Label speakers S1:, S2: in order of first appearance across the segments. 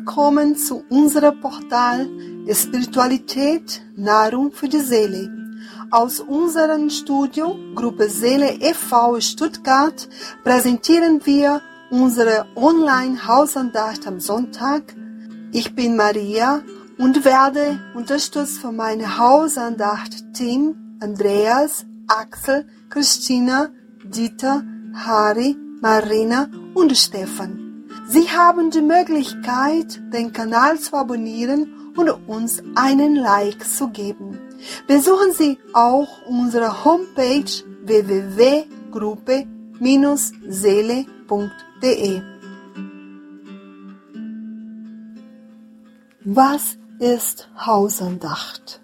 S1: willkommen zu unserem Portal Spiritualität, Nahrung für die Seele. Aus unserem Studio Gruppe Seele e.V. Stuttgart präsentieren wir unsere Online-Hausandacht am Sonntag. Ich bin Maria und werde unterstützt von meinem Hausandacht-Team Andreas, Axel, Christina, Dieter, Harry, Marina und Stefan. Sie haben die Möglichkeit, den Kanal zu abonnieren und uns einen Like zu geben. Besuchen Sie auch unsere Homepage www.gruppe-seele.de. Was ist Hausandacht?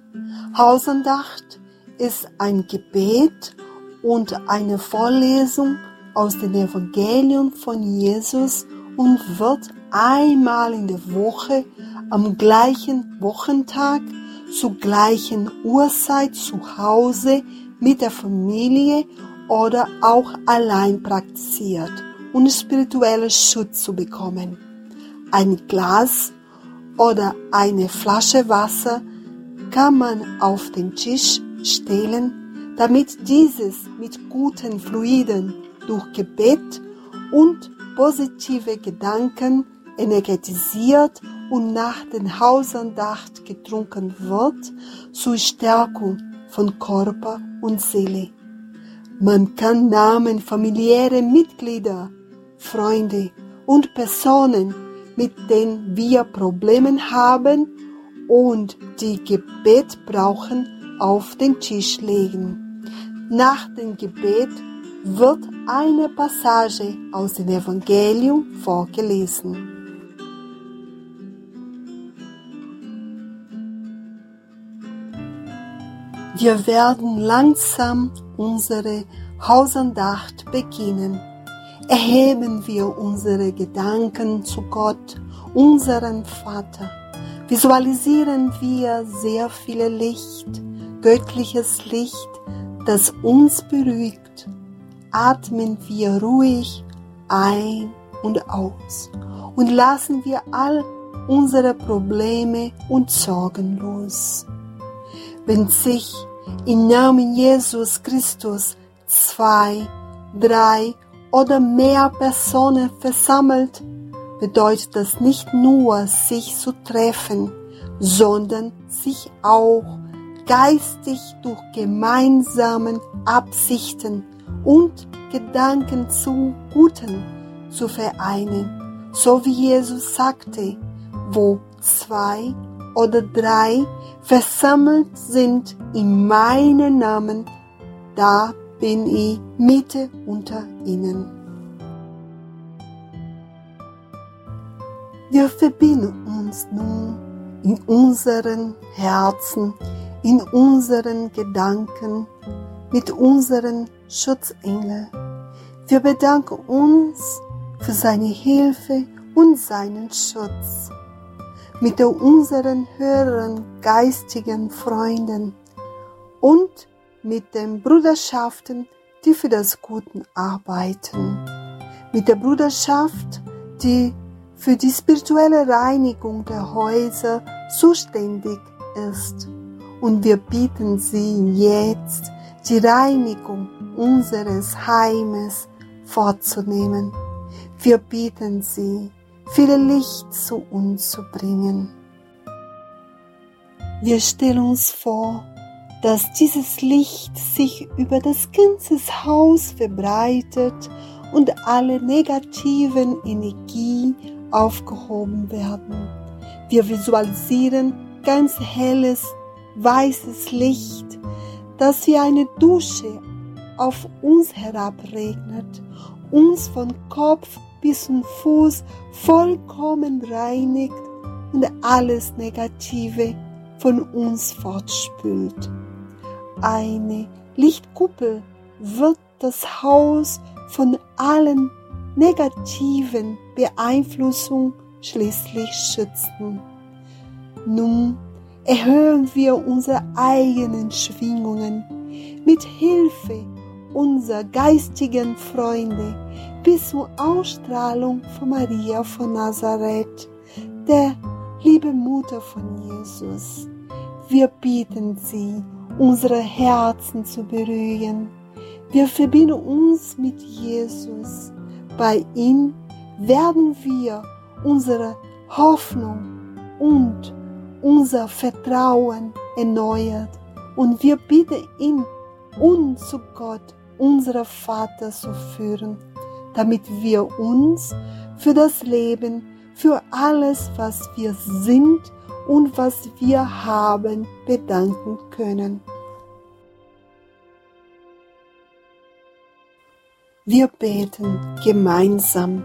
S1: Hausandacht ist ein Gebet und eine Vorlesung aus dem Evangelium von Jesus und wird einmal in der Woche am gleichen Wochentag zur gleichen Uhrzeit zu Hause mit der Familie oder auch allein praktiziert, um spirituellen Schutz zu bekommen. Ein Glas oder eine Flasche Wasser kann man auf den Tisch stellen, damit dieses mit guten Fluiden durch Gebet und positive Gedanken energetisiert und nach den Hausandacht getrunken wird zur Stärkung von Körper und Seele. Man kann Namen familiäre Mitglieder, Freunde und Personen, mit denen wir Probleme haben und die Gebet brauchen, auf den Tisch legen. Nach dem Gebet wird eine Passage aus dem Evangelium vorgelesen. Wir werden langsam unsere Hausandacht beginnen. Erheben wir unsere Gedanken zu Gott, unseren Vater. Visualisieren wir sehr viel Licht, göttliches Licht, das uns beruhigt atmen wir ruhig ein und aus und lassen wir all unsere Probleme und Sorgen los. Wenn sich im Namen Jesus Christus zwei, drei oder mehr Personen versammelt, bedeutet das nicht nur sich zu treffen, sondern sich auch geistig durch gemeinsamen Absichten und Gedanken zu Guten zu vereinen, so wie Jesus sagte, wo zwei oder drei versammelt sind in meinem Namen, da bin ich Mitte unter ihnen. Wir verbinden uns nun in unseren Herzen, in unseren Gedanken mit unseren Schutzengel. Wir bedanken uns für seine Hilfe und seinen Schutz. Mit unseren höheren geistigen Freunden und mit den Bruderschaften, die für das Gute arbeiten. Mit der Bruderschaft, die für die spirituelle Reinigung der Häuser zuständig ist. Und wir bieten sie jetzt die Reinigung unseres Heimes vorzunehmen. Wir bitten Sie, viel Licht zu uns zu bringen. Wir stellen uns vor, dass dieses Licht sich über das ganze Haus verbreitet und alle negativen Energie aufgehoben werden. Wir visualisieren ganz helles, weißes Licht, das wie eine Dusche auf uns herabregnet, uns von Kopf bis zum Fuß vollkommen reinigt und alles Negative von uns fortspült. Eine Lichtkuppel wird das Haus von allen negativen Beeinflussungen schließlich schützen. Nun erhöhen wir unsere eigenen Schwingungen mit Hilfe unserer geistigen Freunde bis zur Ausstrahlung von Maria von Nazareth, der liebe Mutter von Jesus, wir bitten Sie, unsere Herzen zu berühren. Wir verbinden uns mit Jesus. Bei ihm werden wir unsere Hoffnung und unser Vertrauen erneuert und wir bitten ihn, uns zu Gott, unser Vater, zu führen, damit wir uns für das Leben, für alles, was wir sind und was wir haben, bedanken können. Wir beten gemeinsam.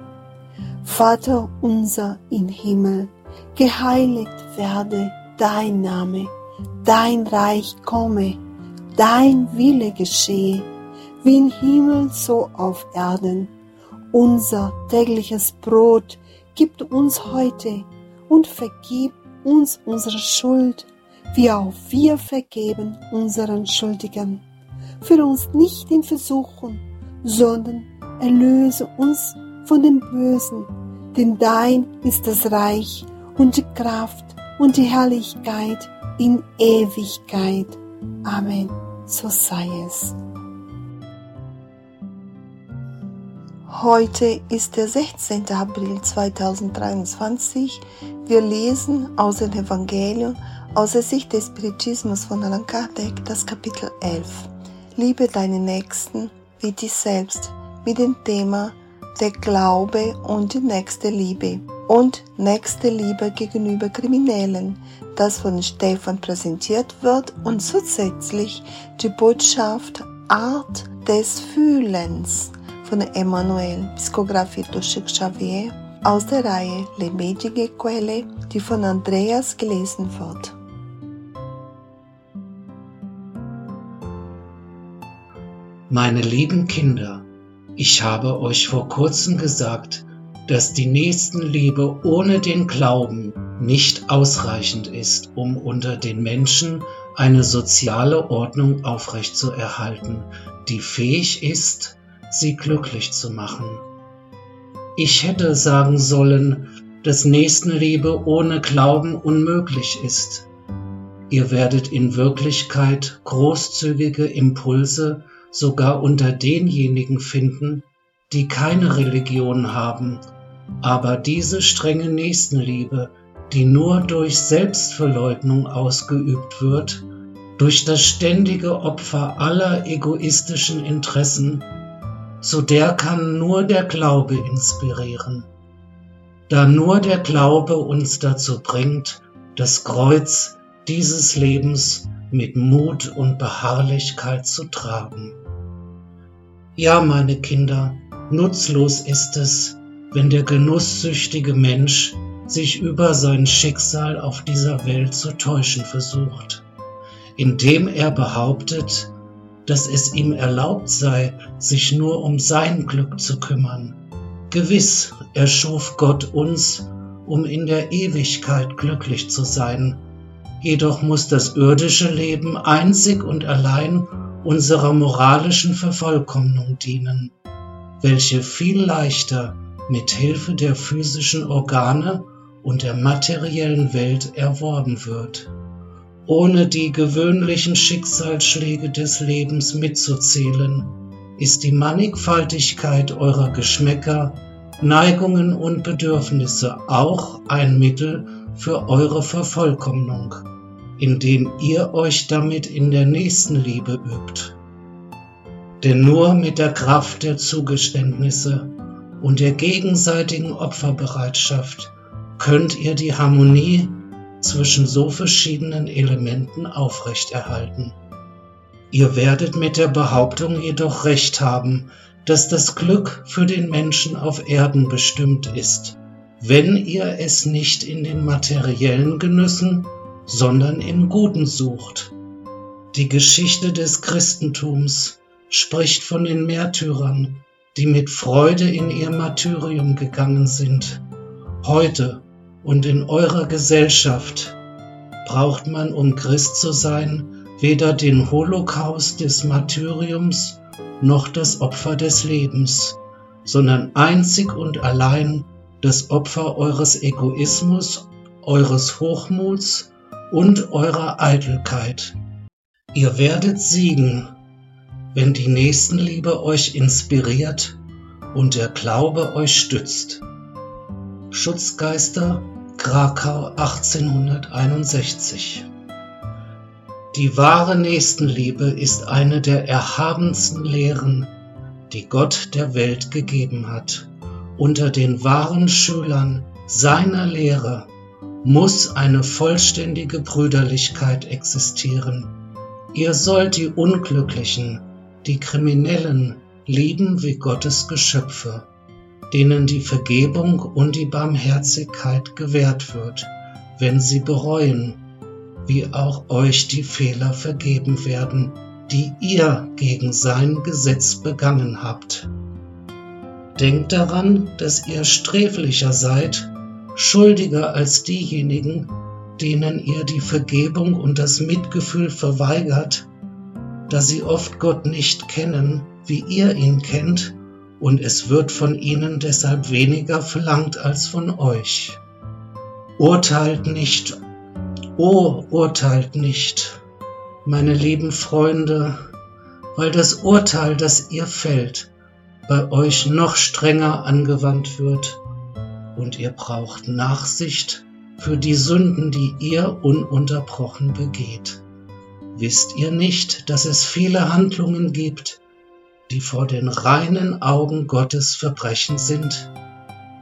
S1: Vater unser im Himmel, geheiligt werde dein Name, dein Reich komme, dein Wille geschehe, wie im Himmel so auf Erden. Unser tägliches Brot gib uns heute und vergib uns unsere Schuld, wie auch wir vergeben unseren Schuldigen. Führe uns nicht in Versuchung, sondern erlöse uns von dem Bösen, denn dein ist das Reich und die Kraft und die Herrlichkeit in Ewigkeit. Amen. So sei es. Heute ist der 16. April 2023. Wir lesen aus dem Evangelium aus der Sicht des Spiritismus von Allan Kardec das Kapitel 11. Liebe deinen Nächsten wie dich selbst mit dem Thema der Glaube und die nächste Liebe und nächste Liebe gegenüber Kriminellen, das von Stefan präsentiert wird und zusätzlich die Botschaft Art des Fühlens von Emmanuel, Psikografie durch Xavier, aus der Reihe Lebendige Quelle, die von Andreas gelesen wird.
S2: Meine lieben Kinder, ich habe euch vor kurzem gesagt, dass die Nächstenliebe ohne den Glauben nicht ausreichend ist, um unter den Menschen eine soziale Ordnung aufrechtzuerhalten, die fähig ist, sie glücklich zu machen. Ich hätte sagen sollen, dass Nächstenliebe ohne Glauben unmöglich ist. Ihr werdet in Wirklichkeit großzügige Impulse sogar unter denjenigen finden, die keine Religion haben, aber diese strenge Nächstenliebe, die nur durch Selbstverleugnung ausgeübt wird, durch das ständige Opfer aller egoistischen Interessen, zu der kann nur der Glaube inspirieren. Da nur der Glaube uns dazu bringt, das Kreuz dieses Lebens mit Mut und Beharrlichkeit zu tragen. Ja, meine Kinder, nutzlos ist es, wenn der genusssüchtige Mensch sich über sein Schicksal auf dieser Welt zu täuschen versucht, indem er behauptet, dass es ihm erlaubt sei, sich nur um sein Glück zu kümmern. Gewiss erschuf Gott uns, um in der Ewigkeit glücklich zu sein, jedoch muss das irdische Leben einzig und allein unserer moralischen Vervollkommnung dienen, welche viel leichter mit Hilfe der physischen Organe und der materiellen Welt erworben wird, ohne die gewöhnlichen Schicksalsschläge des Lebens mitzuzählen, ist die Mannigfaltigkeit eurer Geschmäcker, Neigungen und Bedürfnisse auch ein Mittel für eure Vervollkommnung indem ihr euch damit in der Nächstenliebe übt. Denn nur mit der Kraft der Zugeständnisse und der gegenseitigen Opferbereitschaft könnt ihr die Harmonie zwischen so verschiedenen Elementen aufrechterhalten. Ihr werdet mit der Behauptung jedoch recht haben, dass das Glück für den Menschen auf Erden bestimmt ist, wenn ihr es nicht in den materiellen Genüssen sondern im Guten sucht. Die Geschichte des Christentums spricht von den Märtyrern, die mit Freude in ihr Martyrium gegangen sind. Heute und in eurer Gesellschaft braucht man, um Christ zu sein, weder den Holocaust des Martyriums noch das Opfer des Lebens, sondern einzig und allein das Opfer eures Egoismus eures Hochmuts und eurer Eitelkeit. Ihr werdet siegen, wenn die Nächstenliebe euch inspiriert und der Glaube euch stützt. Schutzgeister Krakau 1861 Die wahre Nächstenliebe ist eine der erhabensten Lehren, die Gott der Welt gegeben hat. Unter den wahren Schülern seiner Lehre muss eine vollständige Brüderlichkeit existieren. Ihr sollt die Unglücklichen, die Kriminellen lieben wie Gottes Geschöpfe, denen die Vergebung und die Barmherzigkeit gewährt wird, wenn sie bereuen, wie auch euch die Fehler vergeben werden, die ihr gegen sein Gesetz begangen habt. Denkt daran, dass ihr sträflicher seid, schuldiger als diejenigen, denen ihr die Vergebung und das Mitgefühl verweigert, da sie oft Gott nicht kennen, wie ihr ihn kennt, und es wird von ihnen deshalb weniger verlangt als von euch. Urteilt nicht, oh, urteilt nicht, meine lieben Freunde, weil das Urteil, das ihr fällt, bei euch noch strenger angewandt wird, und ihr braucht Nachsicht für die Sünden, die ihr ununterbrochen begeht. Wisst ihr nicht, dass es viele Handlungen gibt, die vor den reinen Augen Gottes Verbrechen sind,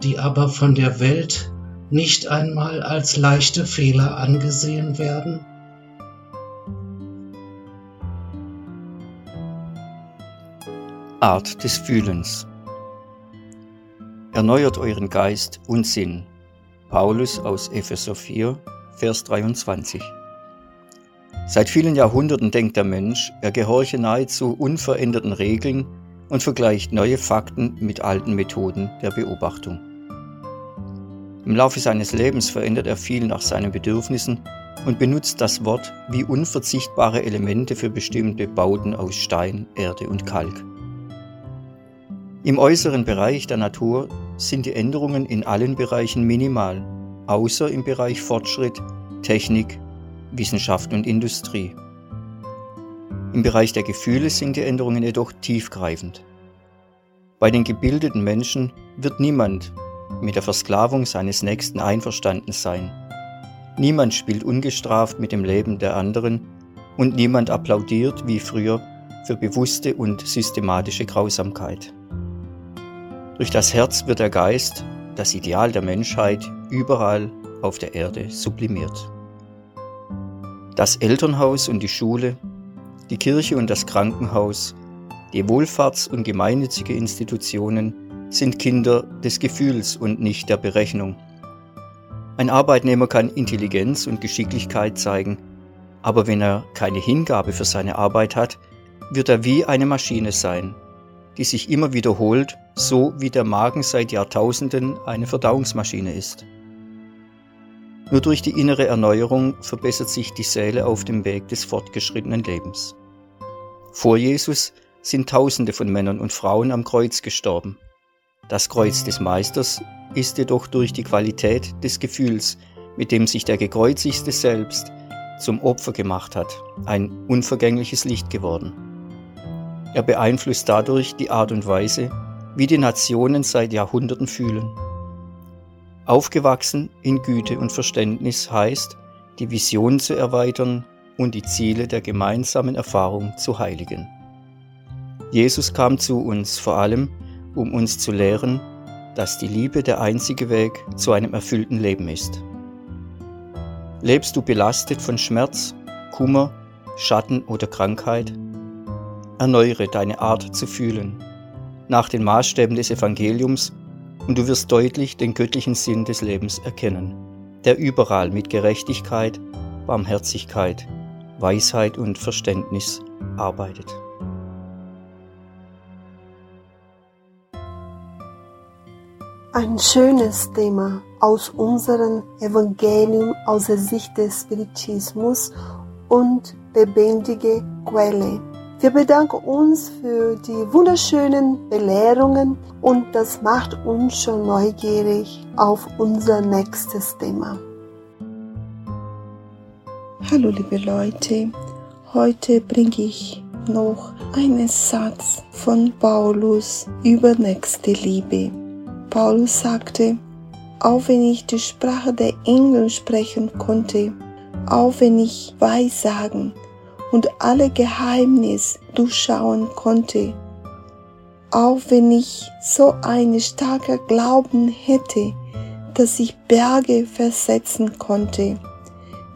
S2: die aber von der Welt nicht einmal als leichte Fehler angesehen werden?
S3: Art des Fühlens. Erneuert euren Geist und Sinn. Paulus aus Epheser 4, Vers 23. Seit vielen Jahrhunderten denkt der Mensch, er gehorche nahezu unveränderten Regeln und vergleicht neue Fakten mit alten Methoden der Beobachtung. Im Laufe seines Lebens verändert er viel nach seinen Bedürfnissen und benutzt das Wort wie unverzichtbare Elemente für bestimmte Bauten aus Stein, Erde und Kalk. Im äußeren Bereich der Natur sind die Änderungen in allen Bereichen minimal, außer im Bereich Fortschritt, Technik, Wissenschaft und Industrie. Im Bereich der Gefühle sind die Änderungen jedoch tiefgreifend. Bei den gebildeten Menschen wird niemand mit der Versklavung seines Nächsten einverstanden sein. Niemand spielt ungestraft mit dem Leben der anderen und niemand applaudiert wie früher für bewusste und systematische Grausamkeit. Durch das Herz wird der Geist, das Ideal der Menschheit, überall auf der Erde sublimiert. Das Elternhaus und die Schule, die Kirche und das Krankenhaus, die Wohlfahrts- und gemeinnützige Institutionen sind Kinder des Gefühls und nicht der Berechnung. Ein Arbeitnehmer kann Intelligenz und Geschicklichkeit zeigen, aber wenn er keine Hingabe für seine Arbeit hat, wird er wie eine Maschine sein, die sich immer wiederholt, so wie der Magen seit Jahrtausenden eine Verdauungsmaschine ist. Nur durch die innere Erneuerung verbessert sich die Seele auf dem Weg des fortgeschrittenen Lebens. Vor Jesus sind Tausende von Männern und Frauen am Kreuz gestorben. Das Kreuz des Meisters ist jedoch durch die Qualität des Gefühls, mit dem sich der gekreuzigte selbst zum Opfer gemacht hat, ein unvergängliches Licht geworden. Er beeinflusst dadurch die Art und Weise, wie die Nationen seit Jahrhunderten fühlen. Aufgewachsen in Güte und Verständnis heißt, die Vision zu erweitern und die Ziele der gemeinsamen Erfahrung zu heiligen. Jesus kam zu uns vor allem, um uns zu lehren, dass die Liebe der einzige Weg zu einem erfüllten Leben ist. Lebst du belastet von Schmerz, Kummer, Schatten oder Krankheit? erneuere deine Art zu fühlen, nach den Maßstäben des Evangeliums, und du wirst deutlich den göttlichen Sinn des Lebens erkennen, der überall mit Gerechtigkeit, Barmherzigkeit, Weisheit und Verständnis arbeitet.
S1: Ein schönes Thema aus unserem Evangelium aus der Sicht des Spiritismus und lebendige Quelle. Wir bedanken uns für die wunderschönen Belehrungen und das macht uns schon neugierig auf unser nächstes Thema.
S4: Hallo liebe Leute, heute bringe ich noch einen Satz von Paulus über nächste Liebe. Paulus sagte, auch wenn ich die Sprache der Engel sprechen konnte, auch wenn ich Weissagen und alle Geheimnisse durchschauen konnte, auch wenn ich so einen starken Glauben hätte, dass ich Berge versetzen konnte.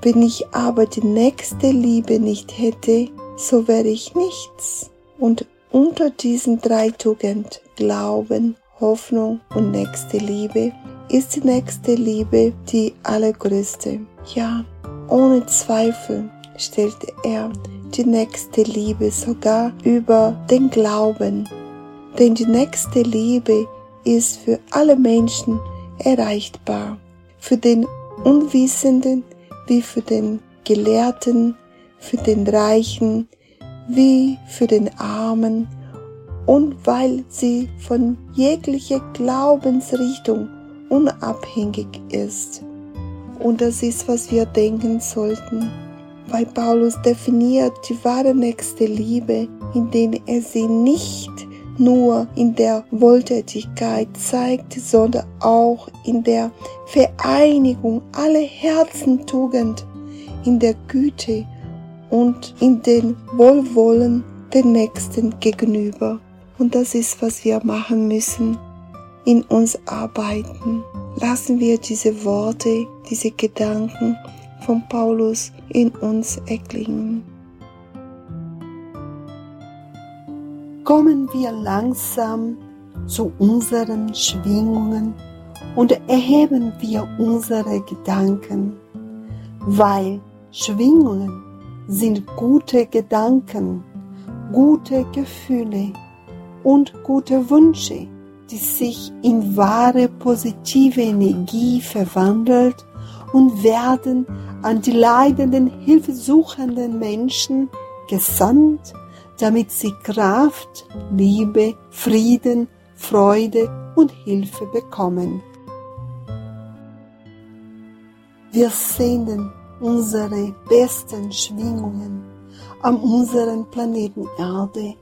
S4: Wenn ich aber die nächste Liebe nicht hätte, so wäre ich nichts. Und unter diesen drei Tugenden, Glauben, Hoffnung und nächste Liebe, ist die nächste Liebe die allergrößte. Ja, ohne Zweifel stellt er die nächste Liebe sogar über den Glauben. Denn die nächste Liebe ist für alle Menschen erreichbar. Für den Unwissenden wie für den Gelehrten, für den Reichen wie für den Armen und weil sie von jeglicher Glaubensrichtung unabhängig ist. Und das ist, was wir denken sollten, weil Paulus definiert die wahre nächste Liebe, indem er sie nicht nur in der Wohltätigkeit zeigt, sondern auch in der Vereinigung aller Herzentugend, in der Güte und in den Wohlwollen den Nächsten gegenüber. Und das ist, was wir machen müssen, in uns arbeiten. Lassen wir diese Worte, diese Gedanken von Paulus in uns erklingen.
S1: kommen wir langsam zu unseren Schwingungen und erheben wir unsere Gedanken, weil Schwingungen sind gute Gedanken, gute Gefühle und gute Wünsche, die sich in wahre positive Energie verwandelt und werden an die leidenden, hilfesuchenden Menschen gesandt damit sie Kraft, Liebe, Frieden, Freude und Hilfe bekommen. Wir senden unsere besten Schwingungen an unseren Planeten Erde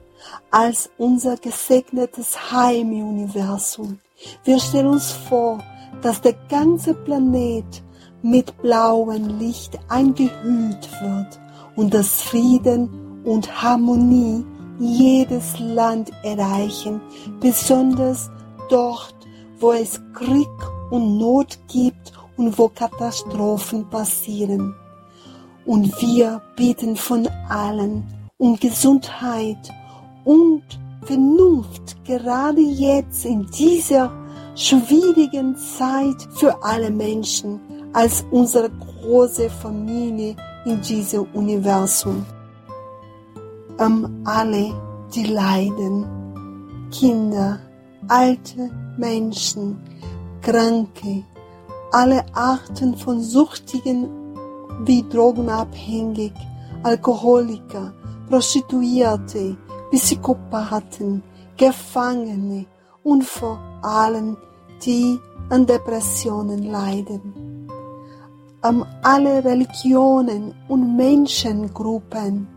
S1: als unser gesegnetes Heim im Universum. Wir stellen uns vor, dass der ganze Planet mit blauem Licht eingehüllt wird und dass Frieden und Harmonie jedes Land erreichen, besonders dort, wo es Krieg und Not gibt und wo Katastrophen passieren. Und wir beten von allen um Gesundheit und Vernunft, gerade jetzt in dieser schwierigen Zeit für alle Menschen als unsere große Familie in diesem Universum. Um alle, die leiden, Kinder, alte Menschen, Kranke, alle Arten von Suchtigen wie Drogenabhängig, Alkoholiker, Prostituierte, Psychopathen, Gefangene und vor allem die an Depressionen leiden. Um alle Religionen und Menschengruppen,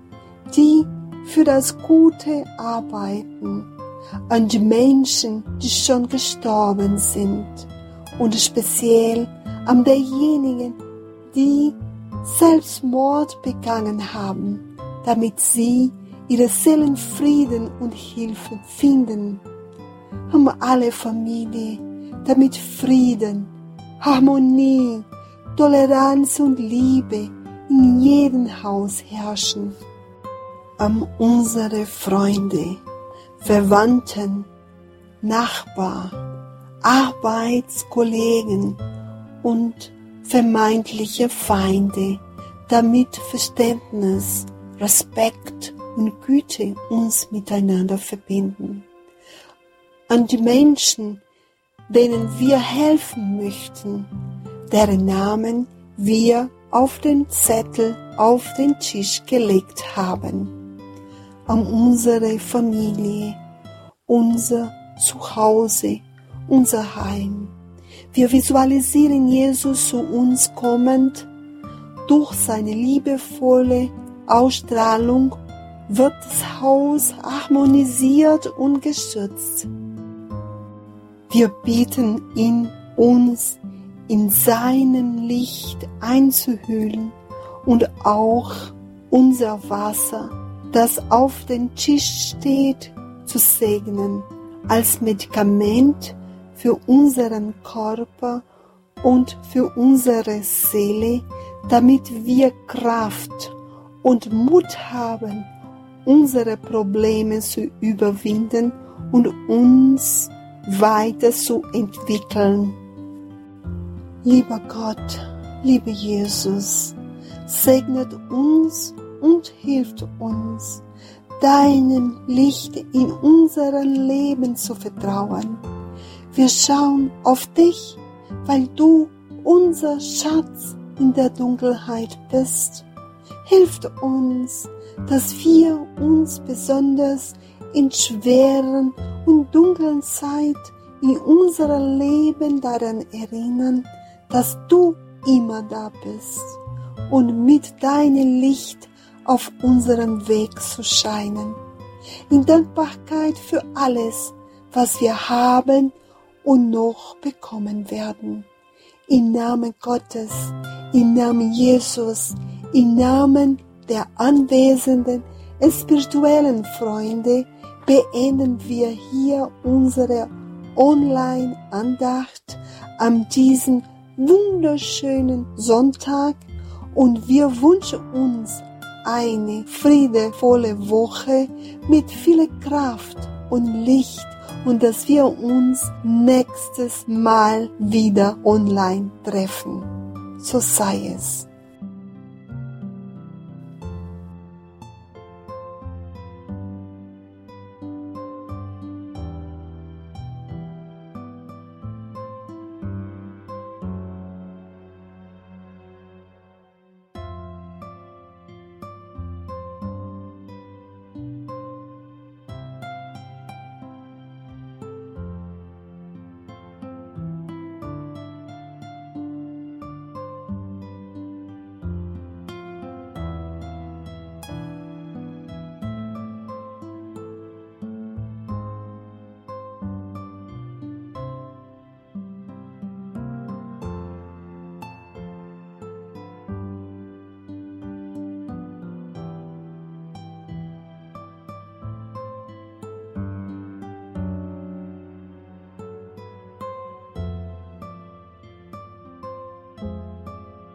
S1: die für das Gute arbeiten, an die Menschen, die schon gestorben sind und speziell an derjenigen, die Selbstmord begangen haben, damit sie ihre Seelenfrieden und Hilfe finden. Haben alle Familie, damit Frieden, Harmonie, Toleranz und Liebe in jedem Haus herrschen an unsere Freunde, Verwandten, Nachbar, Arbeitskollegen und vermeintliche Feinde, damit Verständnis, Respekt und Güte uns miteinander verbinden. An die Menschen, denen wir helfen möchten, deren Namen wir auf den Zettel auf den Tisch gelegt haben an unsere Familie, unser Zuhause, unser Heim. Wir visualisieren Jesus zu uns kommend durch seine liebevolle Ausstrahlung wird das Haus harmonisiert und geschützt. Wir bitten ihn, uns in seinem Licht einzuhüllen und auch unser Wasser, das auf dem Tisch steht, zu segnen als Medikament für unseren Körper und für unsere Seele, damit wir Kraft und Mut haben, unsere Probleme zu überwinden und uns weiterzuentwickeln. Lieber Gott, lieber Jesus, segnet uns und hilft uns, deinem Licht in unserem Leben zu vertrauen. Wir schauen auf dich, weil du unser Schatz in der Dunkelheit bist. Hilft uns, dass wir uns besonders in schweren und dunklen Zeit in unserem Leben daran erinnern, dass du immer da bist und mit deinem Licht auf unserem Weg zu scheinen. In Dankbarkeit für alles, was wir haben und noch bekommen werden. Im Namen Gottes, im Namen Jesus, im Namen der anwesenden spirituellen Freunde beenden wir hier unsere Online-Andacht an diesem wunderschönen Sonntag und wir wünschen uns eine friedevolle Woche mit viel Kraft und Licht und dass wir uns nächstes Mal wieder online treffen. So sei es.